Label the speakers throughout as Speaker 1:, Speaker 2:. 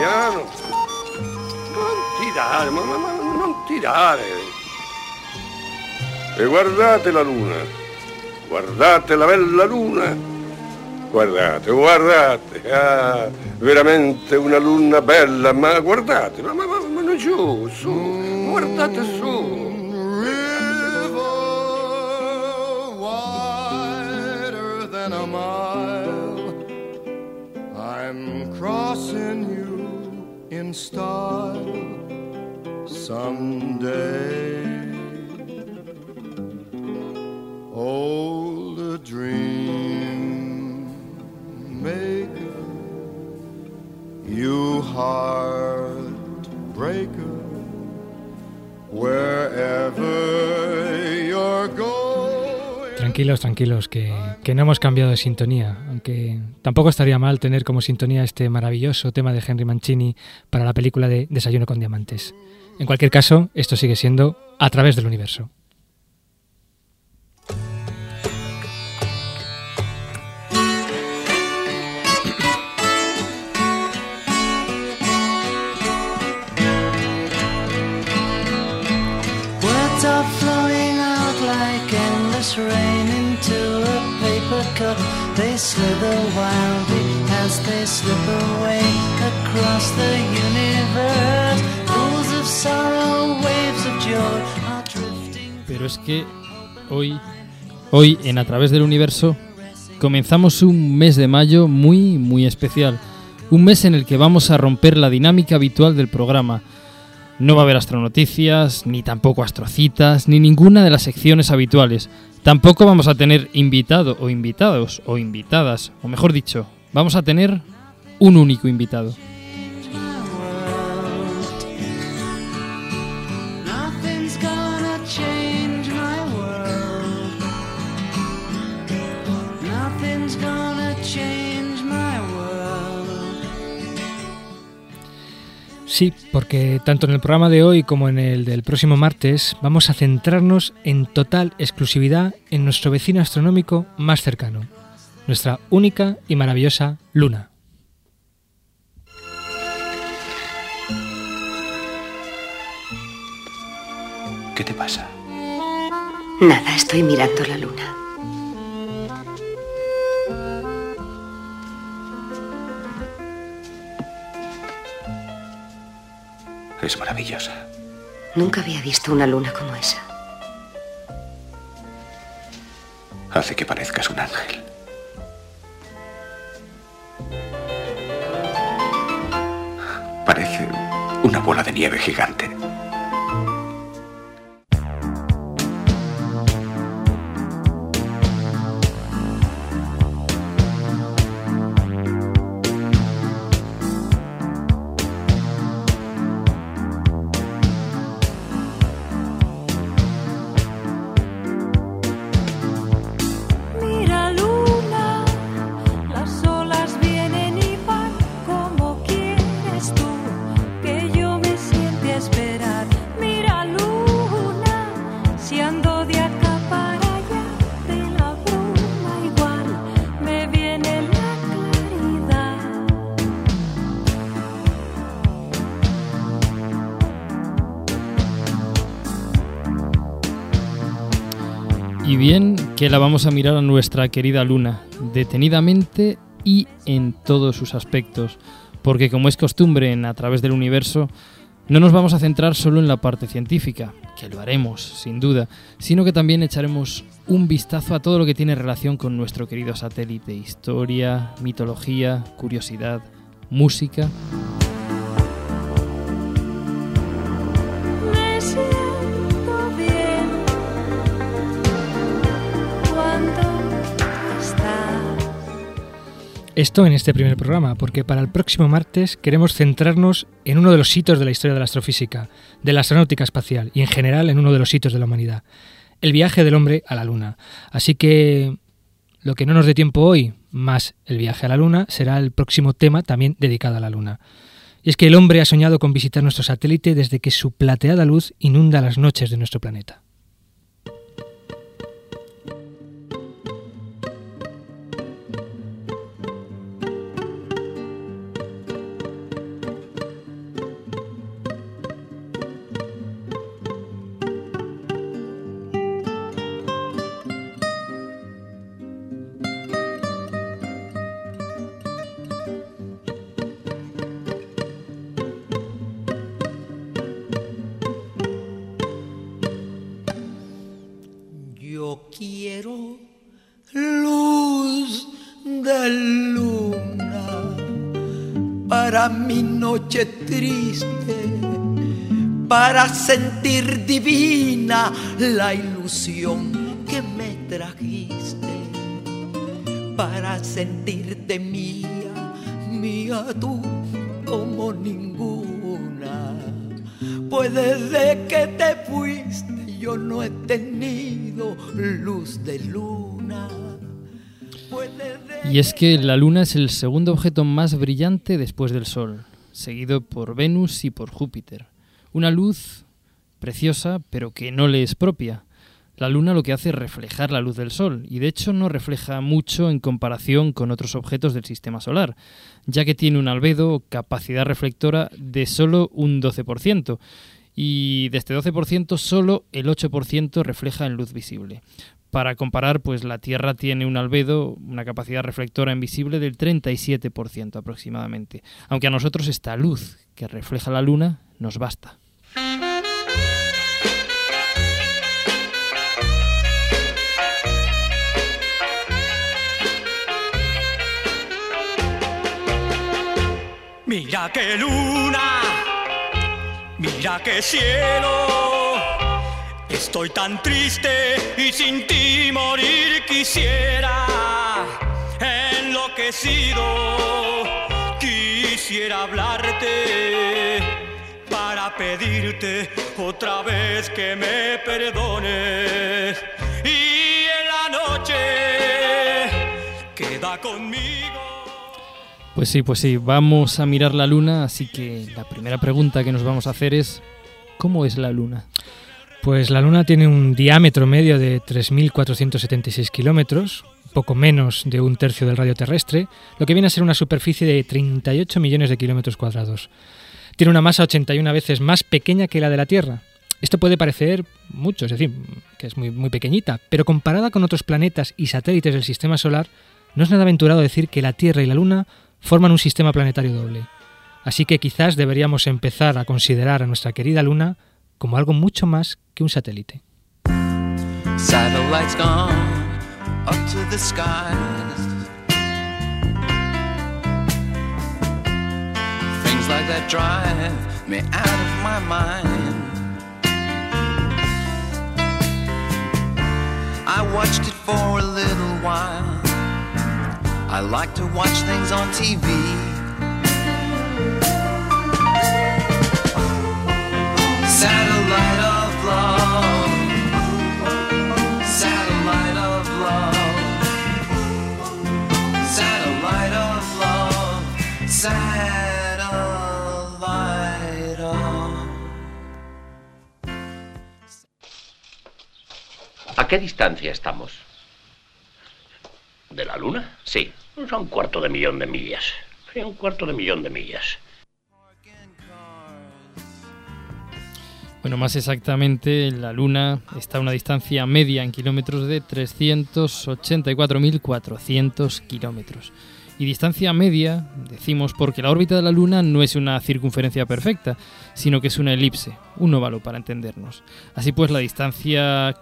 Speaker 1: Piano. Non tirare, ma, ma, ma non tirare. E guardate la luna. Guardate la bella luna. Guardate, guardate. Ah, veramente una luna bella, ma guardate, ma, ma, ma, ma giù, su, guardate su.
Speaker 2: Style someday.
Speaker 3: Tranquilos, tranquilos, que, que, no hemos cambiado de sintonía, aunque tampoco estaría mal tener como sintonía este maravilloso tema de Henry Mancini para la película de Desayuno con Diamantes. En cualquier caso, esto sigue siendo a través del universo.
Speaker 4: As they slip away across the universe.
Speaker 5: Pero es que hoy, hoy en A través del universo, comenzamos un mes de mayo muy, muy especial. Un mes en el que vamos a romper la dinámica habitual del programa. No va a haber astronoticias, ni tampoco astrocitas, ni ninguna de las secciones habituales. Tampoco vamos a tener invitado o invitados o invitadas, o mejor dicho, vamos a tener un único invitado.
Speaker 3: Sí, porque tanto en el programa de hoy como en el del próximo martes vamos a centrarnos en total exclusividad en nuestro vecino astronómico más cercano, nuestra única y maravillosa Luna.
Speaker 6: ¿Qué te pasa?
Speaker 7: Nada, estoy mirando la luna.
Speaker 6: Es maravillosa.
Speaker 7: Nunca había visto una luna como esa.
Speaker 6: Hace que parezcas un ángel. Parece una bola de nieve gigante.
Speaker 8: Que la
Speaker 5: vamos a mirar a nuestra querida Luna, detenidamente y en todos sus aspectos, porque como es costumbre en A través del universo, no nos vamos a centrar solo en la parte científica, que lo haremos, sin duda, sino que también echaremos un vistazo a todo lo que tiene relación con nuestro querido satélite, historia, mitología, curiosidad, música.
Speaker 3: Esto en este primer programa, porque para el próximo martes queremos centrarnos en uno de los hitos de la historia de la astrofísica, de la astronáutica espacial y en general en uno de los hitos de la humanidad, el viaje del hombre a la Luna. Así que lo que no nos dé tiempo hoy, más el viaje a la Luna, será el próximo tema también dedicado a la Luna. Y es que el hombre ha soñado con visitar nuestro satélite desde que su plateada luz inunda las noches de nuestro planeta.
Speaker 9: Para sentir divina la ilusión que me trajiste, para sentirte mía, mía tú como ninguna. Pues desde que te fuiste yo no he tenido luz de luna.
Speaker 5: Y es que la Luna es el segundo objeto más brillante después del Sol, seguido por Venus y por Júpiter. Una luz preciosa, pero que no le es propia. La Luna lo que hace es reflejar la luz del Sol, y de hecho no refleja mucho en comparación con otros objetos del Sistema Solar, ya que tiene un albedo o capacidad reflectora de solo un 12%, y de este 12% solo el 8% refleja en luz visible. Para comparar, pues la Tierra tiene un albedo, una capacidad reflectora invisible del 37% aproximadamente, aunque a nosotros esta luz que refleja la Luna nos basta.
Speaker 10: Mira qué luna, mira qué cielo. Estoy tan triste y sin ti morir quisiera. Enloquecido, quisiera hablarte para pedirte otra vez que me perdones. Y en la noche queda conmigo.
Speaker 5: Pues sí, pues sí, vamos a mirar la Luna, así que la primera pregunta que nos vamos a hacer es ¿cómo es la Luna?
Speaker 3: Pues la Luna tiene un diámetro medio de 3.476 kilómetros, poco menos de un tercio del radio terrestre, lo que viene a ser una superficie de 38 millones de kilómetros cuadrados. Tiene una masa 81 veces más pequeña que la de la Tierra. Esto puede parecer mucho, es decir, que es muy, muy pequeñita, pero comparada con otros planetas y satélites del Sistema Solar, no es nada aventurado decir que la Tierra y la Luna forman un sistema planetario doble. Así que quizás deberíamos empezar a considerar a nuestra querida Luna como algo mucho más que un satélite.
Speaker 11: That drive me out of my mind. I watched it for a little while. I like to watch things on TV. Satellite
Speaker 12: ¿A qué distancia estamos? ¿De la Luna? Sí, a un cuarto de millón de millas. Sí, un cuarto de millón de millas.
Speaker 5: Bueno, más exactamente, la Luna está a una distancia media en kilómetros de 384.400 kilómetros. Y distancia media, decimos, porque la órbita de la Luna no es una circunferencia perfecta, sino que es una elipse, un óvalo para entendernos. Así pues, la distancia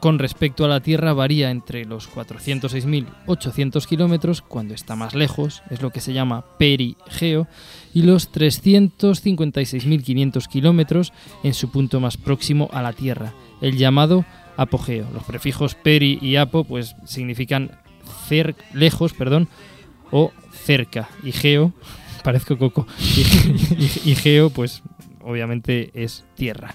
Speaker 5: con respecto a la Tierra varía entre los 406.800 kilómetros, cuando está más lejos, es lo que se llama perigeo, y los 356.500 kilómetros en su punto más próximo a la Tierra, el llamado apogeo. Los prefijos peri y apo pues significan cer lejos, perdón, o cerca, y geo, parezco coco, y, geo pues obviamente es tierra.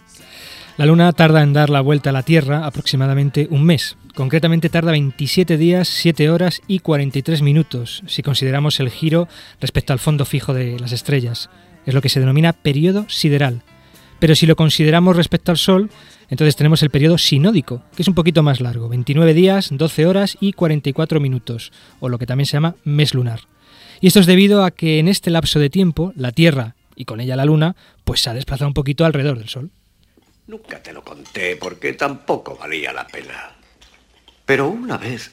Speaker 3: La Luna tarda en dar la vuelta a la Tierra aproximadamente un mes. Concretamente tarda 27 días, 7 horas y 43 minutos, si consideramos el giro respecto al fondo fijo de las estrellas. Es lo que se denomina periodo sideral. Pero si lo consideramos respecto al Sol, entonces tenemos el periodo sinódico, que es un poquito más largo, 29 días, 12 horas y 44 minutos, o lo que también se llama mes lunar. Y esto es debido a que en este lapso de tiempo, la Tierra, y con ella la Luna, pues se ha desplazado un poquito alrededor del Sol.
Speaker 12: Nunca te lo conté porque tampoco valía la pena.
Speaker 13: Pero una vez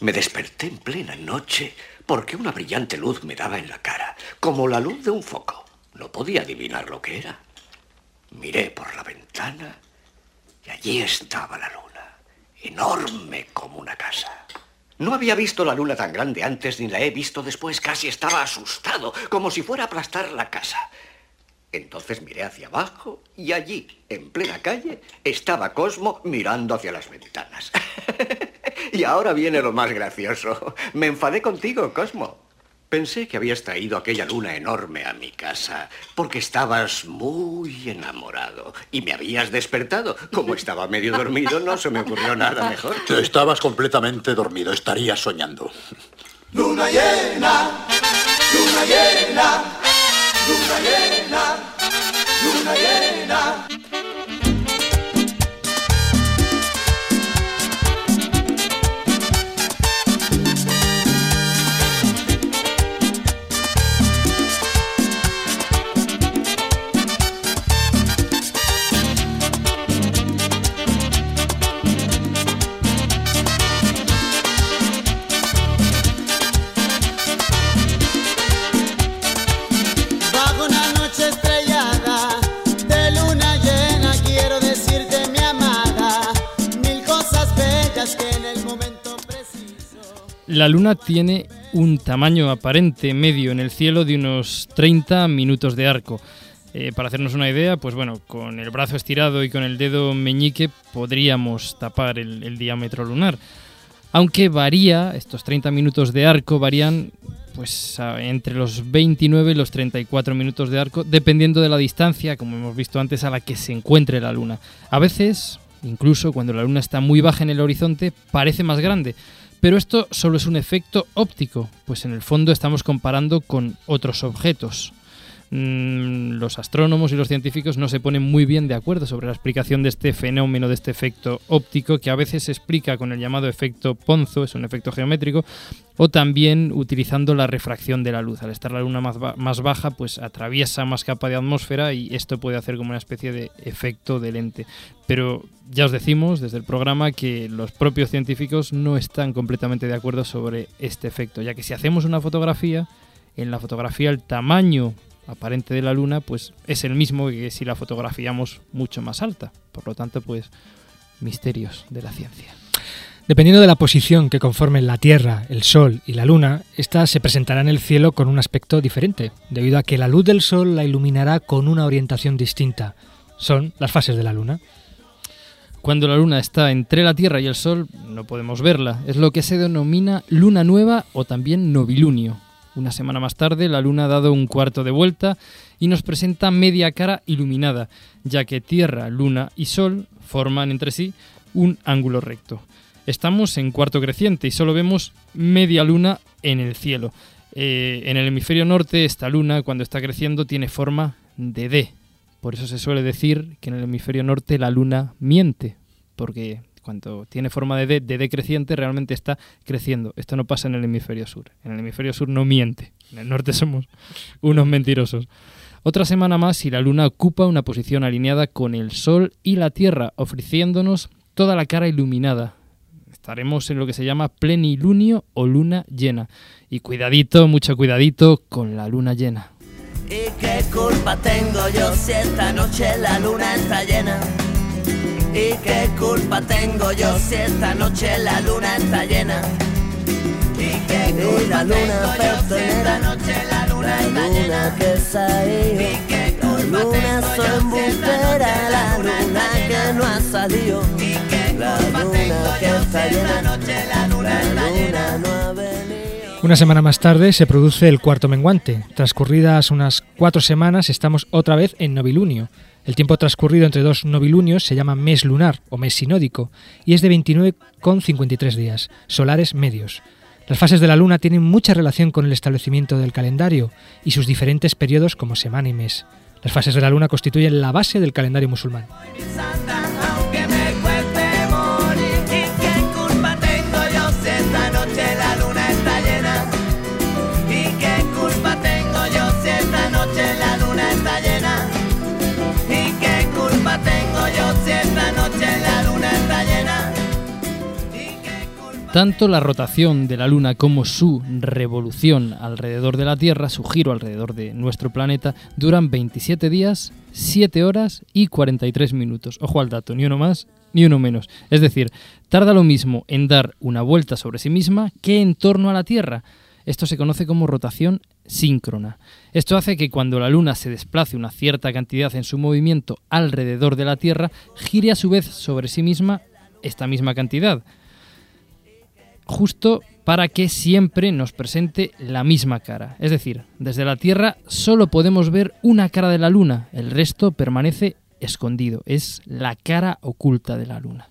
Speaker 13: me desperté en plena noche porque una brillante luz me daba en la cara, como la luz de un foco. No podía adivinar lo que era. Miré por la ventana y allí estaba la luna, enorme como una casa. No había visto la luna tan grande antes ni la he visto después. Casi estaba asustado, como si fuera a aplastar la casa. Entonces miré hacia abajo y allí, en plena calle, estaba Cosmo mirando hacia las ventanas. y ahora viene lo más gracioso. Me enfadé contigo, Cosmo. Pensé que habías traído aquella luna enorme a mi casa porque estabas muy enamorado y me habías despertado. Como estaba medio dormido, no se me ocurrió nada mejor.
Speaker 14: Estabas completamente dormido, estarías soñando.
Speaker 2: Luna llena, luna llena, luna llena, luna llena.
Speaker 5: La luna tiene un tamaño aparente medio en el cielo de unos 30 minutos de arco. Eh, para hacernos una idea, pues bueno, con el brazo estirado y con el dedo meñique podríamos tapar el, el diámetro lunar. Aunque varía, estos 30 minutos de arco varían pues entre los 29 y los 34 minutos de arco, dependiendo de la distancia, como hemos visto antes, a la que se encuentre la luna. A veces, incluso cuando la luna está muy baja en el horizonte, parece más grande. Pero esto solo es un efecto óptico, pues en el fondo estamos comparando con otros objetos. Mm, los astrónomos y los científicos no se ponen muy bien de acuerdo sobre la explicación de este fenómeno, de este efecto óptico, que a veces se explica con el llamado efecto Ponzo, es un efecto geométrico, o también utilizando la refracción de la luz. Al estar la luna más, ba- más baja, pues atraviesa más capa de atmósfera y esto puede hacer como una especie de efecto de lente. Pero ya os decimos desde el programa que los propios científicos no están completamente de acuerdo sobre este efecto, ya que si hacemos una fotografía, en la fotografía el tamaño aparente de la luna pues es el mismo que si la fotografiamos mucho más alta. Por lo tanto, pues misterios de la ciencia.
Speaker 3: Dependiendo de la posición que conformen la Tierra, el Sol y la Luna, esta se presentará en el cielo con un aspecto diferente, debido a que la luz del Sol la iluminará con una orientación distinta. Son las fases de la Luna.
Speaker 5: Cuando la luna está entre la Tierra y el Sol, no podemos verla. Es lo que se denomina luna nueva o también novilunio. Una semana más tarde, la luna ha dado un cuarto de vuelta y nos presenta media cara iluminada, ya que Tierra, Luna y Sol forman entre sí un ángulo recto. Estamos en cuarto creciente y solo vemos media luna en el cielo. Eh, en el hemisferio norte, esta luna, cuando está creciendo, tiene forma de D. Por eso se suele decir que en el hemisferio norte la luna miente, porque cuando tiene forma de D, de realmente está creciendo. Esto no pasa en el hemisferio sur. En el hemisferio sur no miente. En el norte somos unos mentirosos. Otra semana más y la luna ocupa una posición alineada con el sol y la tierra, ofreciéndonos toda la cara iluminada. Estaremos en lo que se llama plenilunio o luna llena. Y cuidadito, mucho cuidadito con la luna llena.
Speaker 15: ¿Y qué culpa tengo yo si esta noche la luna está llena? ¿Y qué culpa tengo yo si esta noche la luna está llena? ¿Y qué culpa la luna esta noche la luna está llena? que es ahí, la luna es embustera, la luna que no ha salido, la luna que está llena, la luna no ha venido.
Speaker 3: Una semana más tarde se produce el cuarto menguante. Transcurridas unas cuatro semanas estamos otra vez en novilunio. El tiempo transcurrido entre dos novilunios se llama mes lunar o mes sinódico y es de 29,53 días, solares medios. Las fases de la luna tienen mucha relación con el establecimiento del calendario y sus diferentes periodos como semana y mes. Las fases de la luna constituyen la base del calendario musulmán.
Speaker 5: Tanto la rotación de la Luna como su revolución alrededor de la Tierra, su giro alrededor de nuestro planeta, duran 27 días, 7 horas y 43 minutos. Ojo al dato, ni uno más ni uno menos. Es decir, tarda lo mismo en dar una vuelta sobre sí misma que en torno a la Tierra. Esto se conoce como rotación síncrona. Esto hace que cuando la Luna se desplace una cierta cantidad en su movimiento alrededor de la Tierra, gire a su vez sobre sí misma esta misma cantidad. Justo para que siempre nos presente la misma cara. Es decir, desde la Tierra solo podemos ver una cara de la Luna, el resto permanece escondido, es la cara oculta de la Luna.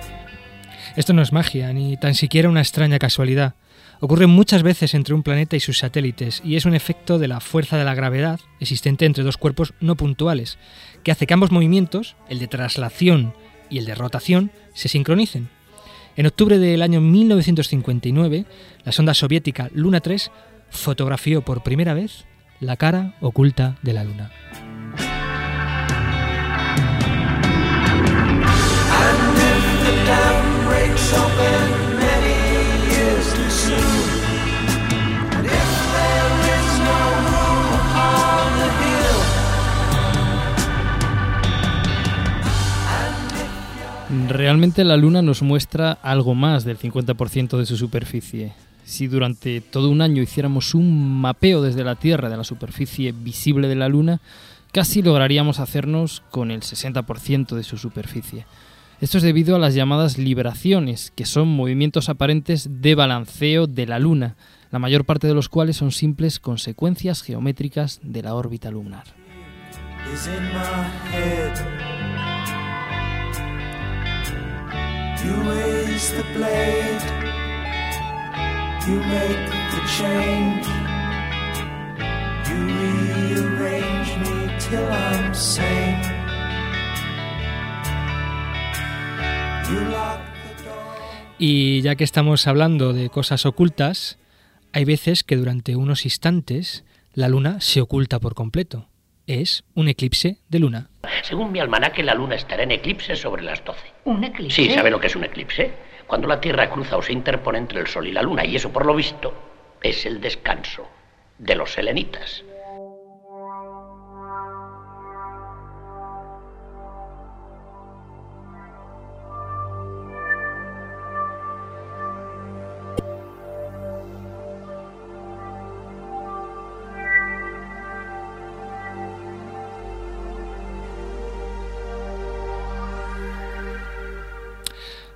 Speaker 3: Esto no es magia, ni tan siquiera una extraña casualidad. Ocurre muchas veces entre un planeta y sus satélites, y es un efecto de la fuerza de la gravedad existente entre dos cuerpos no puntuales, que hace que ambos movimientos, el de traslación y el de rotación, se sincronicen. En octubre del año 1959, la sonda soviética Luna 3 fotografió por primera vez la cara oculta de la Luna.
Speaker 5: Realmente la Luna nos muestra algo más del 50% de su superficie. Si durante todo un año hiciéramos un mapeo desde la Tierra de la superficie visible de la Luna, casi lograríamos hacernos con el 60% de su superficie. Esto es debido a las llamadas libraciones, que son movimientos aparentes de balanceo de la Luna, la mayor parte de los cuales son simples consecuencias geométricas de la órbita lunar.
Speaker 3: Y ya que estamos hablando de cosas ocultas, hay veces que durante unos instantes la luna se oculta por completo. Es un eclipse de luna.
Speaker 12: Según mi almanaque, la luna estará en eclipse sobre las 12.
Speaker 7: ¿Un eclipse?
Speaker 12: Sí, ¿sabe lo que es un eclipse? Cuando la Tierra cruza o se interpone entre el Sol y la Luna, y eso, por lo visto, es el descanso de los selenitas.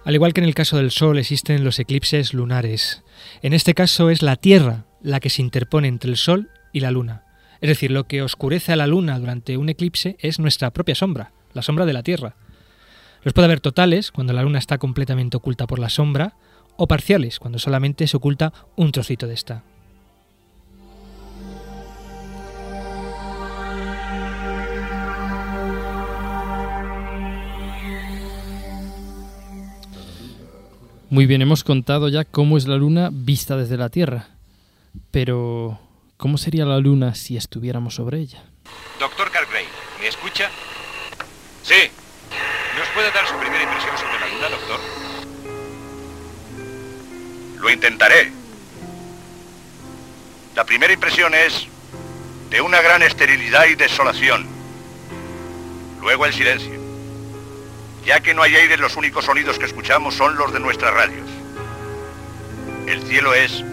Speaker 3: Al igual que en el caso del Sol existen los eclipses lunares. En este caso es la Tierra la que se interpone entre el Sol y la Luna. Es decir, lo que oscurece a la Luna durante un eclipse es nuestra propia sombra, la sombra de la Tierra. Los puede haber totales, cuando la Luna está completamente oculta por la sombra, o parciales, cuando solamente se oculta un trocito de esta.
Speaker 5: Muy bien, hemos contado ya cómo es la Luna vista desde la Tierra. Pero, ¿cómo sería la Luna si estuviéramos sobre ella?
Speaker 16: Doctor Cargray, ¿me escucha? Sí. ¿Nos puede dar su primera impresión sobre la luna, doctor? Lo intentaré. La primera impresión es de una gran esterilidad y desolación. Luego el silencio. Ya que no hay aire, los únicos sonidos que escuchamos son los de nuestras radios. El cielo es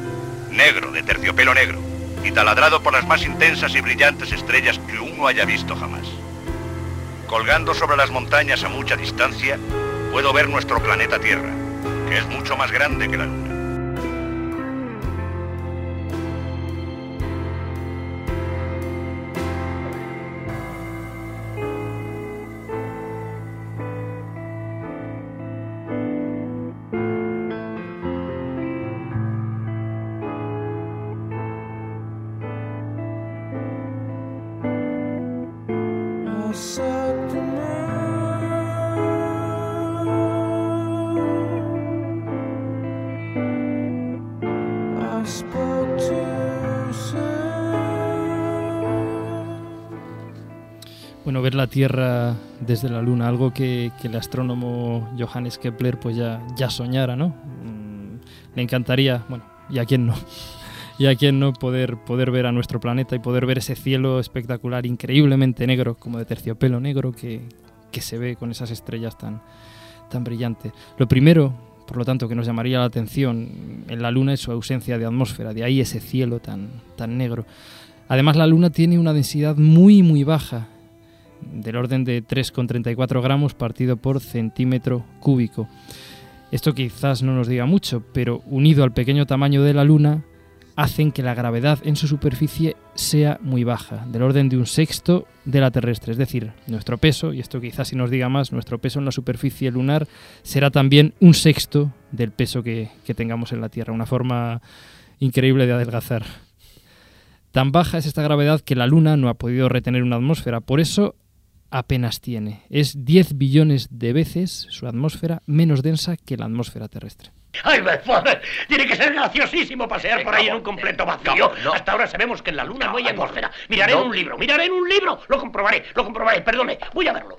Speaker 16: negro, de terciopelo negro, y taladrado por las más intensas y brillantes estrellas que uno haya visto jamás. Colgando sobre las montañas a mucha distancia, puedo ver nuestro planeta Tierra, que es mucho más grande que la Luna.
Speaker 5: Ver la Tierra desde la Luna, algo que, que el astrónomo Johannes Kepler pues ya, ya soñara, ¿no? Mm, le encantaría, bueno, y a quién no, y a quién no poder, poder ver a nuestro planeta y poder ver ese cielo espectacular, increíblemente negro, como de terciopelo negro, que, que se ve con esas estrellas tan, tan brillantes. Lo primero, por lo tanto, que nos llamaría la atención en la Luna es su ausencia de atmósfera, de ahí ese cielo tan, tan negro. Además, la Luna tiene una densidad muy, muy baja, del orden de 3,34 gramos partido por centímetro cúbico. Esto quizás no nos diga mucho, pero unido al pequeño tamaño de la Luna, hacen que la gravedad en su superficie sea muy baja, del orden de un sexto de la terrestre. Es decir, nuestro peso, y esto quizás si nos diga más, nuestro peso en la superficie lunar será también un sexto del peso que, que tengamos en la Tierra. Una forma increíble de adelgazar. Tan baja es esta gravedad que la Luna no ha podido retener una atmósfera. Por eso apenas tiene. Es 10 billones de veces su atmósfera menos densa que la atmósfera terrestre.
Speaker 12: ¡Ay, me joder! Tiene que ser graciosísimo pasear por ahí en un completo vacío. Hasta ahora sabemos que en la luna no hay atmósfera. Miraré en un libro, miraré en un libro. Lo comprobaré, lo comprobaré. Perdone, voy a verlo.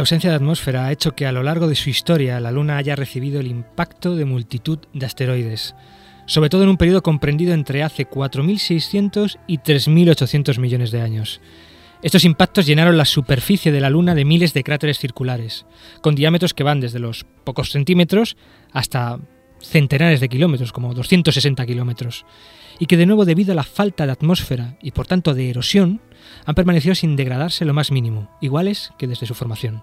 Speaker 3: La ausencia de atmósfera ha hecho que a lo largo de su historia la Luna haya recibido el impacto de multitud de asteroides, sobre todo en un periodo comprendido entre hace 4.600 y 3.800 millones de años. Estos impactos llenaron la superficie de la Luna de miles de cráteres circulares, con diámetros que van desde los pocos centímetros hasta centenares de kilómetros, como 260 kilómetros, y que de nuevo debido a la falta de atmósfera y por tanto de erosión, han permanecido sin degradarse lo más mínimo, iguales que desde su formación.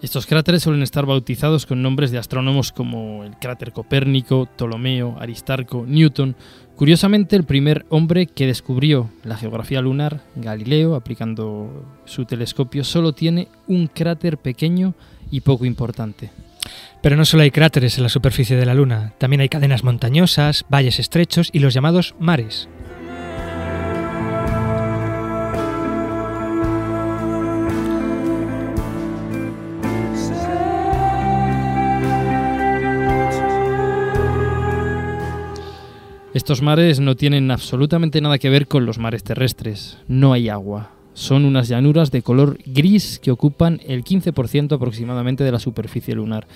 Speaker 5: Estos cráteres suelen estar bautizados con nombres de astrónomos como el cráter Copérnico, Ptolomeo, Aristarco, Newton. Curiosamente, el primer hombre que descubrió la geografía lunar, Galileo, aplicando su telescopio, solo tiene un cráter pequeño y poco importante.
Speaker 3: Pero no solo hay cráteres en la superficie de la Luna, también hay cadenas montañosas, valles estrechos y los llamados mares.
Speaker 5: Estos mares no tienen absolutamente nada que ver con los mares terrestres. No hay agua. Son unas llanuras de color gris que ocupan el 15% aproximadamente de la superficie lunar.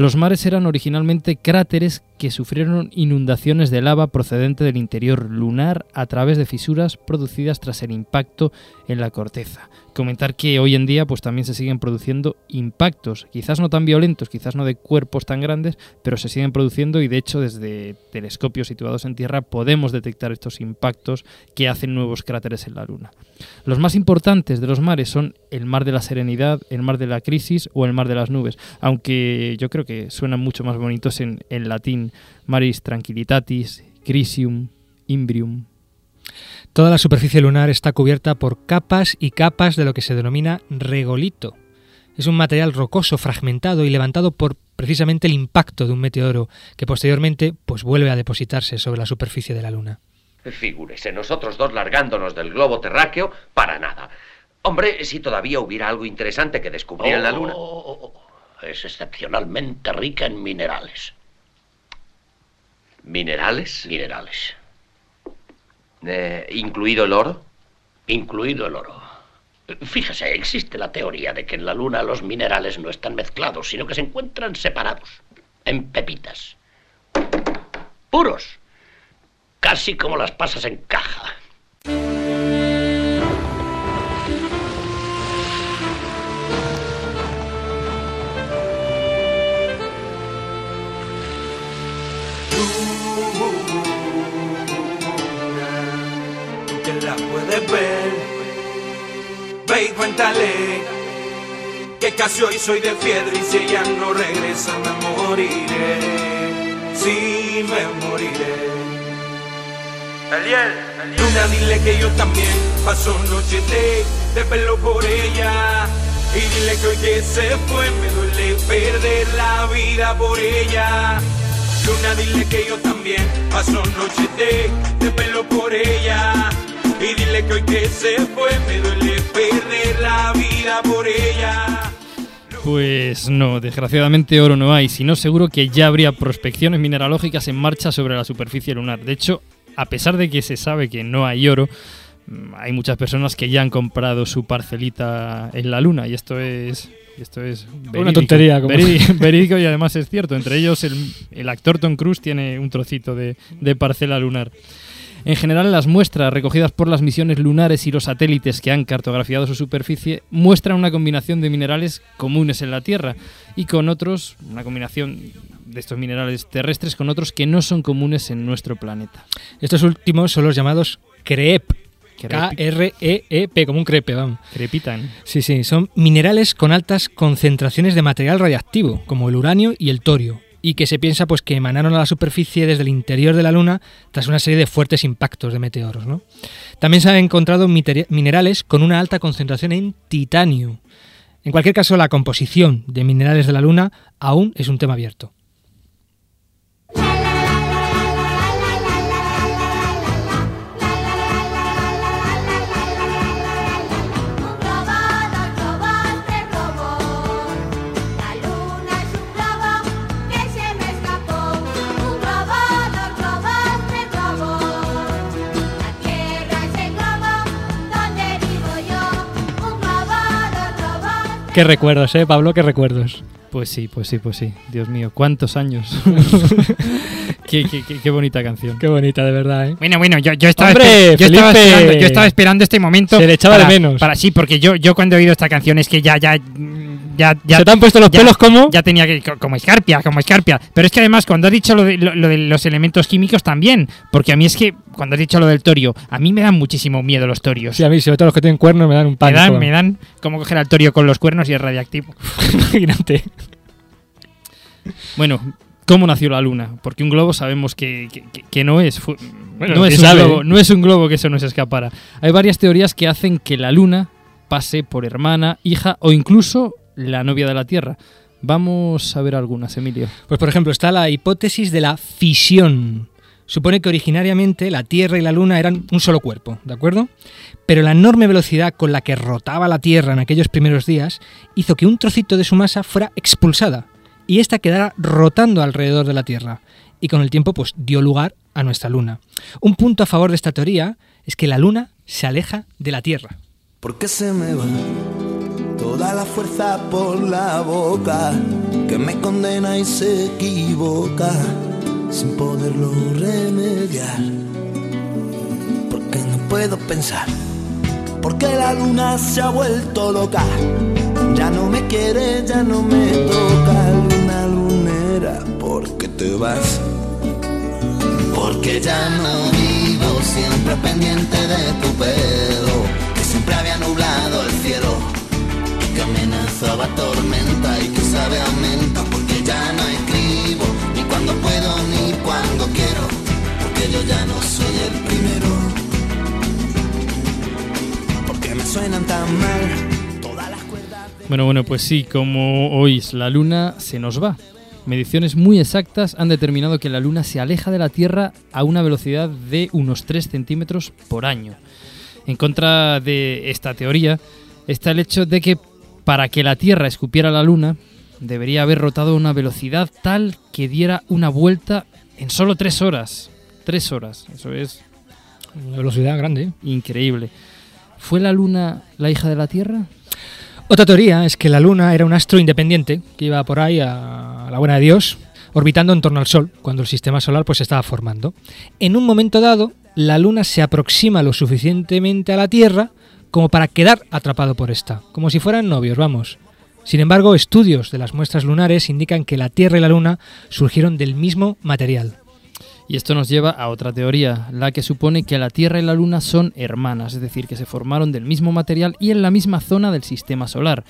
Speaker 5: Los mares eran originalmente cráteres que sufrieron inundaciones de lava procedente del interior lunar a través de fisuras producidas tras el impacto en la corteza. Comentar que hoy en día pues también se siguen produciendo impactos, quizás no tan violentos, quizás no de cuerpos tan grandes, pero se siguen produciendo y de hecho desde telescopios situados en Tierra podemos detectar estos impactos que hacen nuevos cráteres en la Luna. Los más importantes de los mares son el mar de la Serenidad, el mar de la Crisis o el mar de las Nubes, aunque yo creo que suenan mucho más bonitos en, en latín, Maris Tranquilitatis, Crisium, Imbrium.
Speaker 3: Toda la superficie lunar está cubierta por capas y capas de lo que se denomina regolito. Es un material rocoso fragmentado y levantado por precisamente el impacto de un meteoro que posteriormente pues vuelve a depositarse sobre la superficie de la Luna.
Speaker 12: Figúrese, nosotros dos largándonos del globo terráqueo para nada. Hombre, si todavía hubiera algo interesante que descubrir en la Luna.
Speaker 17: Oh, Es excepcionalmente rica en minerales.
Speaker 12: ¿Minerales?
Speaker 17: Minerales.
Speaker 12: Eh, ¿Incluido el oro?
Speaker 17: Incluido el oro. Fíjese, existe la teoría de que en la Luna los minerales no están mezclados, sino que se encuentran separados, en pepitas. Puros. Casi como las pasas en caja.
Speaker 2: La puedes ver. Ve y cuéntale que casi hoy soy de piedra y si ella no regresa me moriré. Sí, me moriré. Luna, dile que yo también paso noche de, de pelo por ella. Y dile que hoy que se fue me duele perder la vida por ella. Luna, dile que yo también paso noche de, de pelo por ella. Y dile que hoy que se fue me duele perder la vida por ella.
Speaker 5: Pues no, desgraciadamente oro no hay, sino seguro que ya habría prospecciones mineralógicas en marcha sobre la superficie lunar. De hecho, a pesar de que se sabe que no hay oro, mm, hay muchas personas que ya han comprado su parcelita en la luna y esto es esto es verídico,
Speaker 3: tontería, como-
Speaker 5: verí- verídico y además es cierto. Entre ellos el, el actor Tom Cruise tiene un trocito de, de parcela lunar. En general, las muestras recogidas por las misiones lunares y los satélites que han cartografiado su superficie muestran una combinación de minerales comunes en la Tierra y con otros, una combinación de estos minerales terrestres con otros que no son comunes en nuestro planeta.
Speaker 3: Estos últimos son los llamados CREP.
Speaker 5: Crep-
Speaker 3: K-R-E-E-P, como un crepe, vamos.
Speaker 5: Crepitan.
Speaker 3: Sí, sí, son minerales con altas concentraciones de material radiactivo, como el uranio y el torio, y que se piensa pues que emanaron a la superficie desde el interior de la Luna tras una serie de fuertes impactos de meteoros. ¿no? También se han encontrado minerales con una alta concentración en titanio. En cualquier caso, la composición de minerales de la Luna aún es un tema abierto. Qué recuerdos, ¿eh, Pablo? Qué recuerdos.
Speaker 5: Pues sí, pues sí, pues sí. Dios mío, cuántos años. qué, qué- qué- qué bonita canción.
Speaker 3: Qué bonita, de verdad, ¿eh?
Speaker 18: Bueno, bueno, yo, yo estaba,
Speaker 3: ¡Hombre,
Speaker 18: yo, estaba esperando, yo estaba esperando este momento.
Speaker 3: Se le echaba de
Speaker 18: para-
Speaker 3: menos.
Speaker 18: Para sí, porque yo, yo cuando he oído esta canción es que ya, ya, ya, ya.
Speaker 3: ¿Se te han puesto los
Speaker 18: ya-
Speaker 3: pelos como?
Speaker 18: Ya tenía que. co- Como escarpia, como escarpia. Pero es que además, cuando has dicho lo de, lo- lo de los elementos químicos también. Porque a mí es que, cuando has dicho lo del torio, a mí me dan muchísimo miedo los torios.
Speaker 3: Sí, a mí, sobre todo los que tienen cuernos, me dan un
Speaker 18: me
Speaker 3: pánico.
Speaker 18: dan, me dan como coger al torio con los cuernos y es radiactivo.
Speaker 3: Imagínate.
Speaker 5: Bueno, ¿cómo nació la Luna? Porque un globo sabemos que, que- que- que no es.
Speaker 3: Bueno,
Speaker 5: no, es un
Speaker 3: sabe,
Speaker 5: globo, no es un globo que eso nos escapara. Hay varias teorías que hacen que la Luna pase por hermana, hija o incluso la novia de la Tierra. Vamos a ver algunas, Emilio.
Speaker 3: Pues por ejemplo está la hipótesis de la fisión. Supone que originariamente la Tierra y la Luna eran un solo cuerpo, ¿de acuerdo? Pero la enorme velocidad con la que rotaba la Tierra en aquellos primeros días hizo que un trocito de su masa fuera expulsada y ésta quedara rotando alrededor de la Tierra. Y con el tiempo pues dio lugar a nuestra Luna. Un punto a favor de esta teoría es que la Luna se aleja de la Tierra.
Speaker 19: ¿Por qué se me va toda la fuerza por la boca que me condena y se equivoca sin poderlo remediar? Porque no puedo pensar, porque la luna se ha vuelto loca, ya no me quiere, ya no me toca, luna lunera, ¿por qué te vas? Porque ya no vivo siempre pendiente de tu pelo, que siempre había nublado el cielo, no.
Speaker 5: Bueno, bueno, pues sí, como oís, la Luna se nos va. Mediciones muy exactas han determinado que la Luna se aleja de la Tierra a una velocidad de unos 3 centímetros por año. En contra de esta teoría está el hecho de que para que la Tierra escupiera la Luna debería haber rotado a una velocidad tal que diera una vuelta en solo 3 horas. 3 horas, eso es
Speaker 3: Una velocidad grande. ¿eh?
Speaker 5: increíble. ¿Fue la Luna la hija de la Tierra?
Speaker 3: Otra teoría es que la Luna era un astro independiente que iba por ahí a la buena de Dios, orbitando en torno al Sol, cuando el sistema solar pues se estaba formando. En un momento dado, la Luna se aproxima lo suficientemente a la Tierra como para quedar atrapado por esta, como si fueran novios, vamos. Sin embargo, estudios de las muestras lunares indican que la Tierra y la Luna surgieron del mismo material.
Speaker 5: Y esto nos lleva a otra teoría, la que supone que la Tierra y la Luna son hermanas, es decir, que se formaron del mismo material y en la misma zona del sistema solar.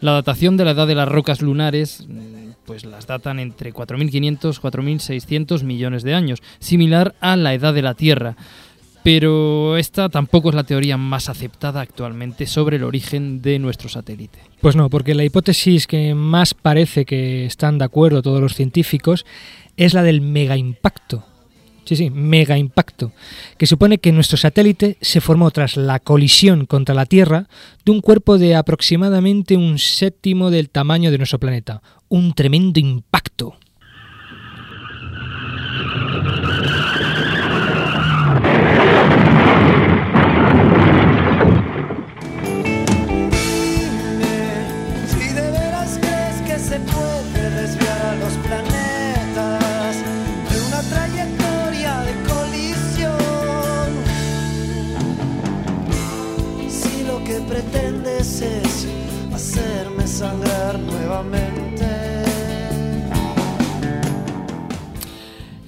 Speaker 5: La datación de la edad de las rocas lunares, mm, pues las datan entre 4.500 4.600 millones de años, similar a la edad de la Tierra. Pero esta tampoco es la teoría más aceptada actualmente sobre el origen de nuestro satélite.
Speaker 3: Pues no, porque la hipótesis que más parece que están de acuerdo todos los científicos es la del megaimpacto, Sí, sí, mega impacto, que supone que nuestro satélite se formó tras la colisión contra la Tierra de un cuerpo de aproximadamente un séptimo del tamaño de nuestro planeta. Un tremendo impacto.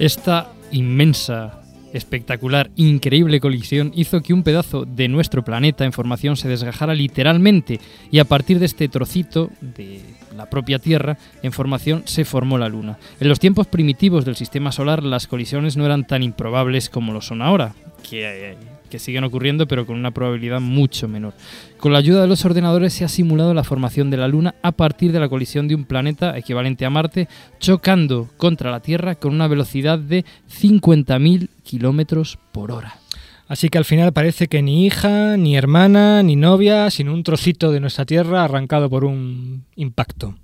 Speaker 5: Esta inmensa, espectacular, increíble colisión hizo que un pedazo de nuestro planeta en formación se desgajara literalmente y a partir de este trocito de la propia Tierra en formación se formó la Luna. En los tiempos primitivos del sistema solar las colisiones no eran tan improbables como lo son ahora, eh, que siguen ocurriendo pero con una probabilidad mucho menor. Con la ayuda de los ordenadores se ha simulado la formación de la Luna a partir de la colisión de un planeta equivalente a Marte chocando contra la Tierra con una velocidad de 50.000 kilómetros por hora.
Speaker 3: Así que al final parece que ni hija, ni hermana, ni novia, sino un trocito de nuestra Tierra arrancado por un impacto.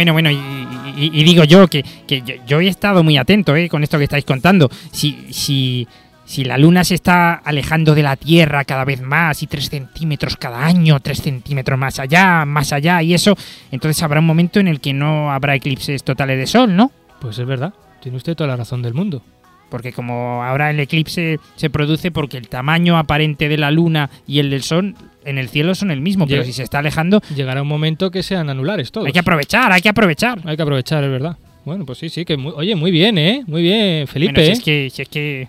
Speaker 18: Bueno, bueno, y, y- digo yo que, que yo, yo he estado muy atento eh, con esto que estáis contando. Si, si, si la luna se está alejando de la Tierra cada vez más y 3 centímetros cada año, 3 centímetros más allá, más allá y eso, entonces habrá un momento en el que no habrá eclipses totales de sol, ¿no?
Speaker 3: Pues es verdad, tiene usted toda la razón del mundo.
Speaker 18: Porque como ahora el eclipse se produce porque el tamaño aparente de la luna y el del sol en el cielo son el mismo, pero
Speaker 3: Llega-
Speaker 18: si se está alejando,
Speaker 3: Llegará un momento que sean anulares todos.
Speaker 18: hay que aprovechar, hay que aprovechar.
Speaker 3: Hay que aprovechar, es verdad. Bueno, pues sí, sí, que muy- oye, muy bien, ¿eh? Muy bien, Felipe.
Speaker 18: Bueno, si es que, si es que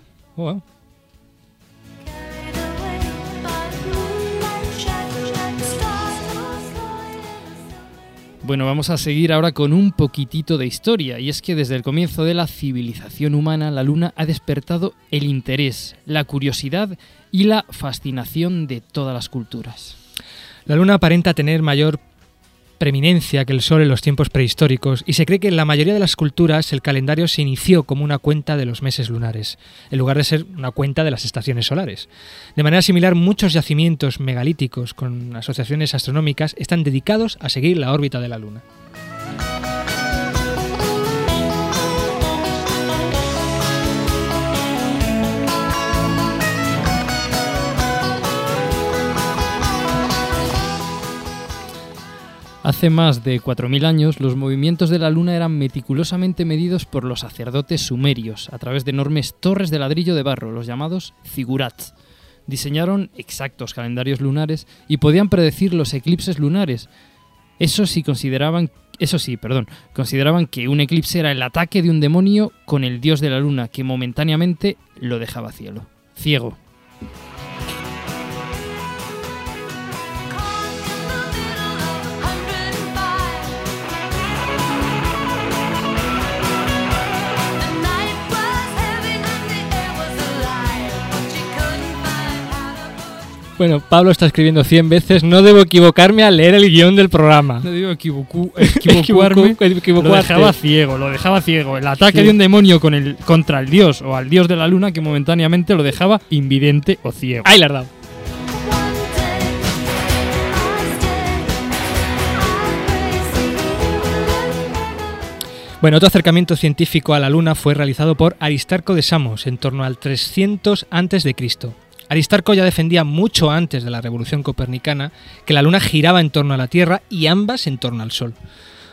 Speaker 5: Bueno, vamos a seguir ahora con un poquitito de historia, y es que desde el comienzo de la civilización humana la Luna ha despertado el interés, la curiosidad y la fascinación de todas las culturas.
Speaker 3: La luna aparenta tener mayor preeminencia que el Sol en los tiempos prehistóricos y se cree que en la mayoría de las culturas el calendario se inició como una cuenta de los meses lunares, en lugar de ser una cuenta de las estaciones solares. De manera similar, muchos yacimientos megalíticos con asociaciones astronómicas están dedicados a seguir la órbita de la Luna.
Speaker 5: Hace más de 4.000 años, los movimientos de la Luna eran meticulosamente medidos por los sacerdotes sumerios a través de enormes torres de ladrillo de barro, los llamados zigurats. Diseñaron exactos calendarios lunares y podían predecir los eclipses lunares. Eso sí consideraban, eso sí, perdón, consideraban que un eclipse era el ataque de un demonio con el dios de la luna que momentáneamente lo dejaba cielo, ciego.
Speaker 3: Bueno, Pablo está escribiendo 100 veces, no debo equivocarme al leer el guion del programa.
Speaker 5: No digo equivocu- equivocarme, lo dejaba ciego, lo dejaba ciego. El ataque
Speaker 3: Sí.
Speaker 5: de un demonio con el, contra el dios o al dios de la luna que momentáneamente lo dejaba invidente o ciego.
Speaker 3: Ahí la has dado. Bueno, otro acercamiento científico a la Luna fue realizado por Aristarco de Samos en torno al 300 a.C. Aristarco ya defendía mucho antes de la revolución copernicana que la Luna giraba en torno a la Tierra y ambas en torno al Sol.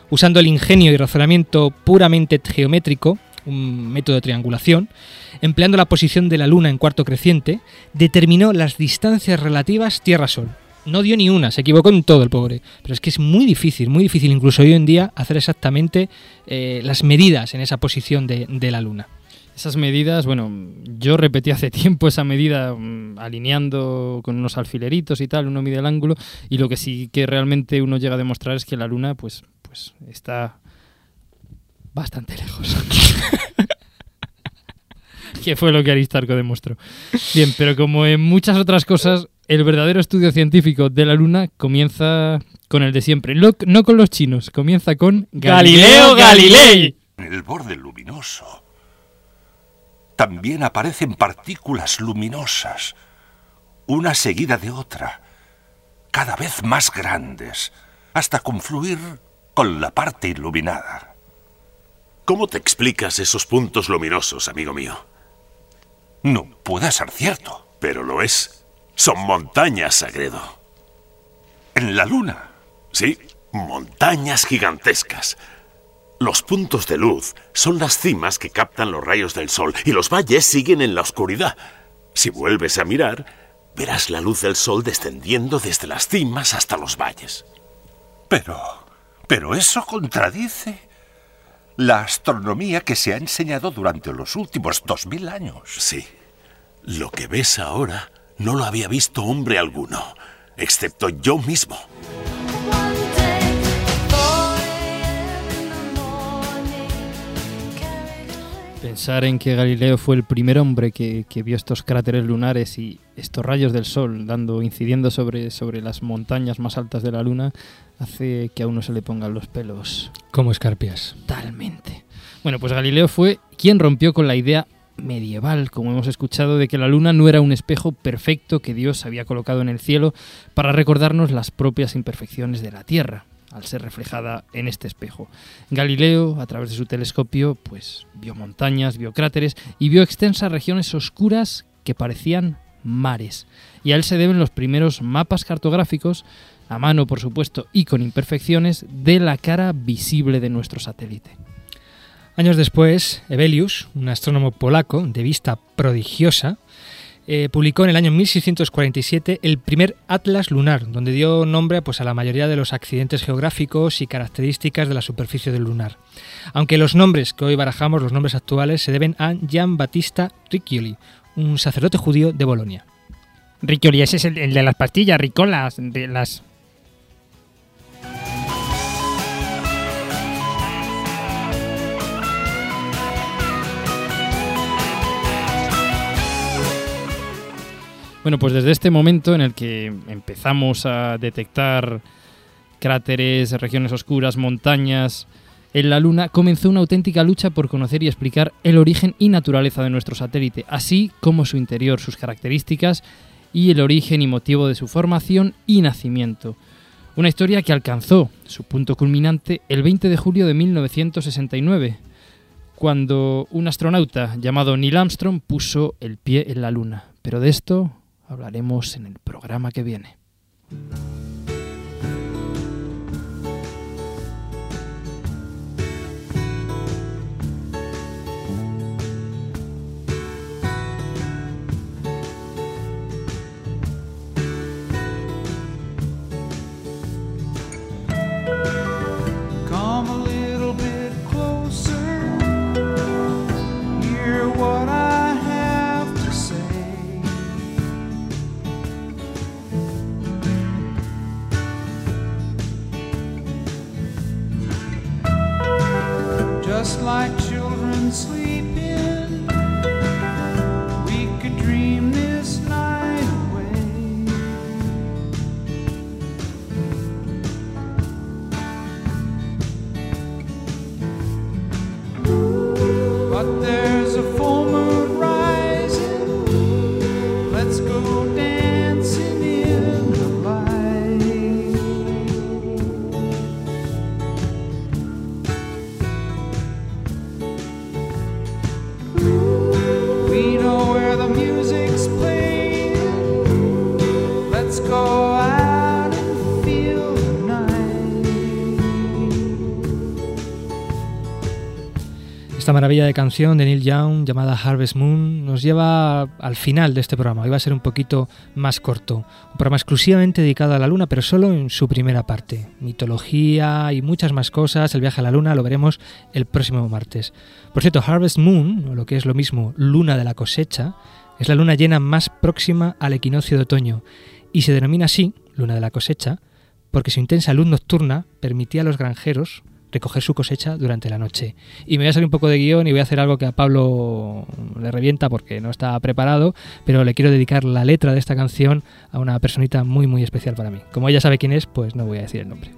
Speaker 3: Usando el ingenio y razonamiento puramente geométrico, un método de triangulación, empleando la posición de la Luna en cuarto creciente, determinó las distancias relativas Tierra-Sol. No dio ni una, se equivocó en todo el pobre. Pero es que es muy difícil, muy difícil incluso hoy en día hacer exactamente eh, las medidas en esa posición de, de la Luna.
Speaker 5: Esas medidas, bueno, yo repetí hace tiempo esa medida mm, alineando con unos alfileritos y tal, uno mide el ángulo y lo que sí que realmente uno llega a demostrar es que la luna pues pues está bastante lejos. que fue lo que Aristarco demostró. Bien, pero como en muchas otras cosas, el verdadero estudio científico de la luna comienza con el de siempre, Lo- no con los chinos, comienza con
Speaker 3: Galileo Galilei.
Speaker 16: En el borde luminoso también aparecen partículas luminosas, una seguida de otra, cada vez más grandes, hasta confluir con la parte iluminada.
Speaker 20: ¿Cómo te explicas esos puntos luminosos, amigo mío?
Speaker 16: No puede ser cierto.
Speaker 20: Pero lo es. Son montañas, Sagredo.
Speaker 16: ¿En la luna?
Speaker 20: Sí, montañas gigantescas. Los puntos de luz son las cimas que captan los rayos del sol y los valles siguen en la oscuridad. Si vuelves a mirar, verás la luz del sol descendiendo desde las cimas hasta los valles.
Speaker 16: Pero, pero eso contradice la astronomía que se ha enseñado durante los últimos dos mil años.
Speaker 20: Sí. Lo que ves ahora no lo había visto hombre alguno, excepto yo mismo.
Speaker 5: Pensar en que Galileo fue el primer hombre que, que vio estos cráteres lunares y estos rayos del sol dando, incidiendo sobre, sobre las montañas más altas de la luna, hace que a uno se le pongan los pelos.
Speaker 3: Como escarpias.
Speaker 5: Totalmente. Bueno, pues Galileo fue quien rompió con la idea medieval, como hemos escuchado, de que la luna no era un espejo perfecto que Dios había colocado en el cielo para recordarnos las propias imperfecciones de la Tierra, al ser reflejada en este espejo. Galileo, a través de su telescopio, pues vio montañas, vio cráteres y vio extensas regiones oscuras que parecían mares. Y a él se deben los primeros mapas cartográficos, a mano por supuesto y con imperfecciones, de la cara visible de nuestro satélite.
Speaker 3: Años después, Evelius, un astrónomo polaco de vista prodigiosa, eh, publicó en el año 1647 el primer Atlas lunar, donde dio nombre pues, a la mayoría de los accidentes geográficos y características de la superficie del lunar. Aunque los nombres que hoy barajamos, los nombres actuales, se deben a Gian Battista Riccioli, un sacerdote judío de Bolonia.
Speaker 18: Riccioli, ese es el, el de las pastillas, ricolas, de las...
Speaker 5: Bueno, pues desde este momento en el que empezamos a detectar cráteres, regiones oscuras, montañas en la Luna, comenzó una auténtica lucha por conocer y explicar el origen y naturaleza de nuestro satélite, así como su interior, sus características y el origen y motivo de su formación y nacimiento. Una historia que alcanzó su punto culminante el 20 de julio de 1969, cuando un astronauta llamado Neil Armstrong puso el pie en la Luna. Pero de esto hablaremos en el programa que viene.
Speaker 3: Esta maravilla de canción de Neil Young llamada Harvest Moon nos lleva al final de este programa. Hoy va a ser un poquito más corto. Un programa exclusivamente dedicado a la Luna, pero solo en su primera parte. Mitología y muchas más cosas. El viaje a la Luna lo veremos el próximo martes. Por cierto, Harvest Moon, o lo que es lo mismo, Luna de la cosecha, es la luna llena más próxima al equinoccio de otoño y se denomina así, Luna de la cosecha, porque su intensa luz nocturna permitía a los granjeros recoger su cosecha durante la noche. Y me voy a salir un poco de guion y voy a hacer algo que a Pablo le revienta porque no está preparado, pero le quiero dedicar la letra de esta canción a una personita muy muy especial para mí. Como ella sabe quién es, pues no voy a decir el nombre.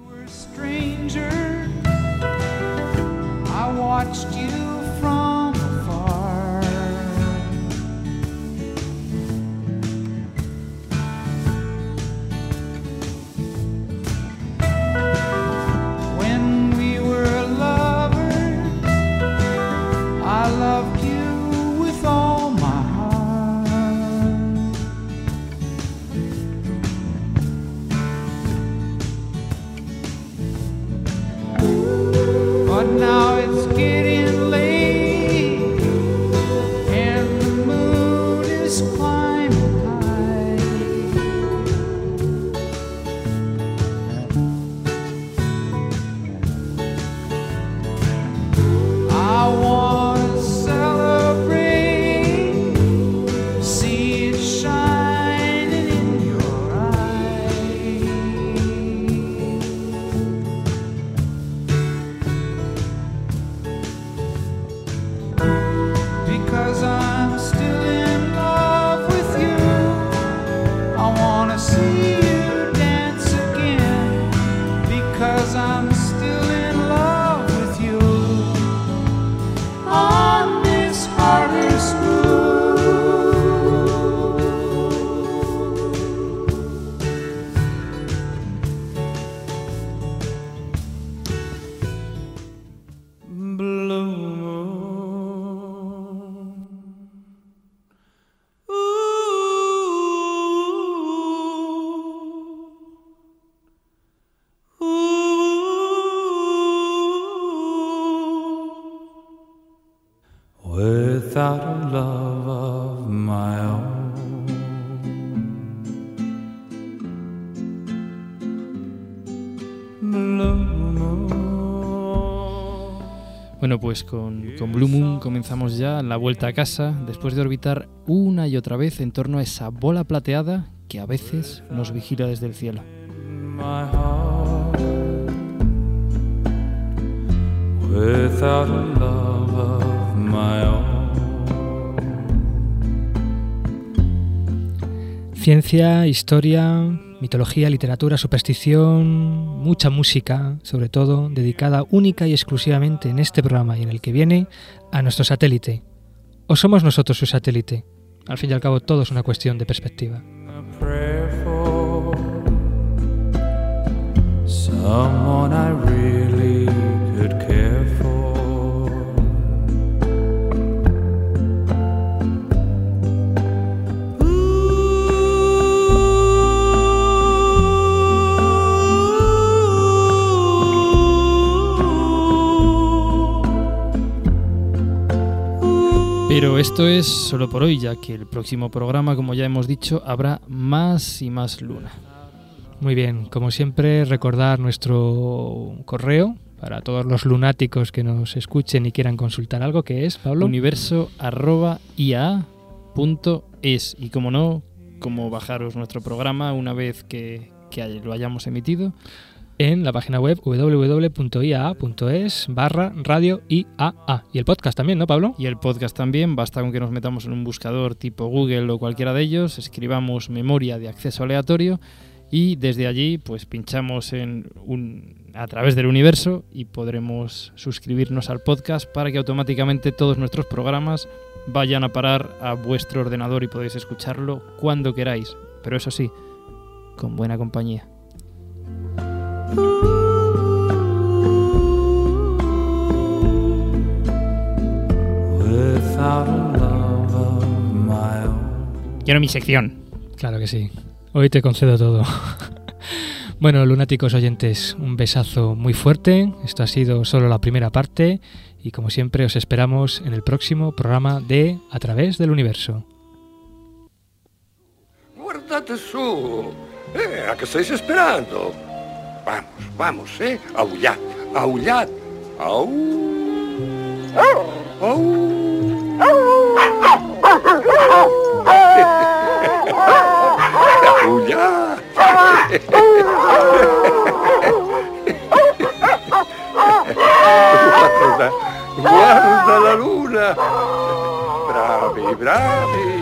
Speaker 5: Con, con Blue Moon comenzamos ya la vuelta a casa después de orbitar una y otra vez en torno a esa bola plateada que a veces nos vigila desde el cielo.
Speaker 3: Ciencia, historia, mitología, literatura, superstición, mucha música, sobre todo dedicada única y exclusivamente en este programa y en el que viene a nuestro satélite. ¿O somos nosotros su satélite? Al fin y al cabo todo es una cuestión de perspectiva.
Speaker 5: Pero esto es solo por hoy, ya que el próximo programa, como ya hemos dicho, habrá más y más luna.
Speaker 3: Muy bien, como siempre, recordar nuestro correo para todos los lunáticos que nos escuchen y quieran consultar algo, que es, Pablo.
Speaker 5: Universo arroba ia punto es. Y como no, como bajaros nuestro programa una vez que, lo hayamos emitido.
Speaker 3: En la página web www.iaa.es barra radio IAA. Y el podcast también, ¿no, Pablo?
Speaker 5: Y el podcast también, basta con que nos metamos en un buscador tipo Google o cualquiera de ellos, escribamos memoria de acceso aleatorio y desde allí pues pinchamos en un, a través del universo y podremos suscribirnos al podcast para que automáticamente todos nuestros programas vayan a parar a vuestro ordenador y podéis escucharlo cuando queráis, pero eso sí, con buena compañía.
Speaker 18: Quiero mi sección.
Speaker 3: Claro que sí. Hoy te concedo todo. bueno, lunáticos oyentes, un besazo muy fuerte. Esto ha sido solo la primera parte y como siempre os esperamos en el próximo programa de A través del universo.
Speaker 21: Guardate su. Eh, ¿A qué estáis esperando? Vamos, vamos, eh. Aullad, aullad. Au. Aullad. Guarda, guarda la luna. Bravi, bravi.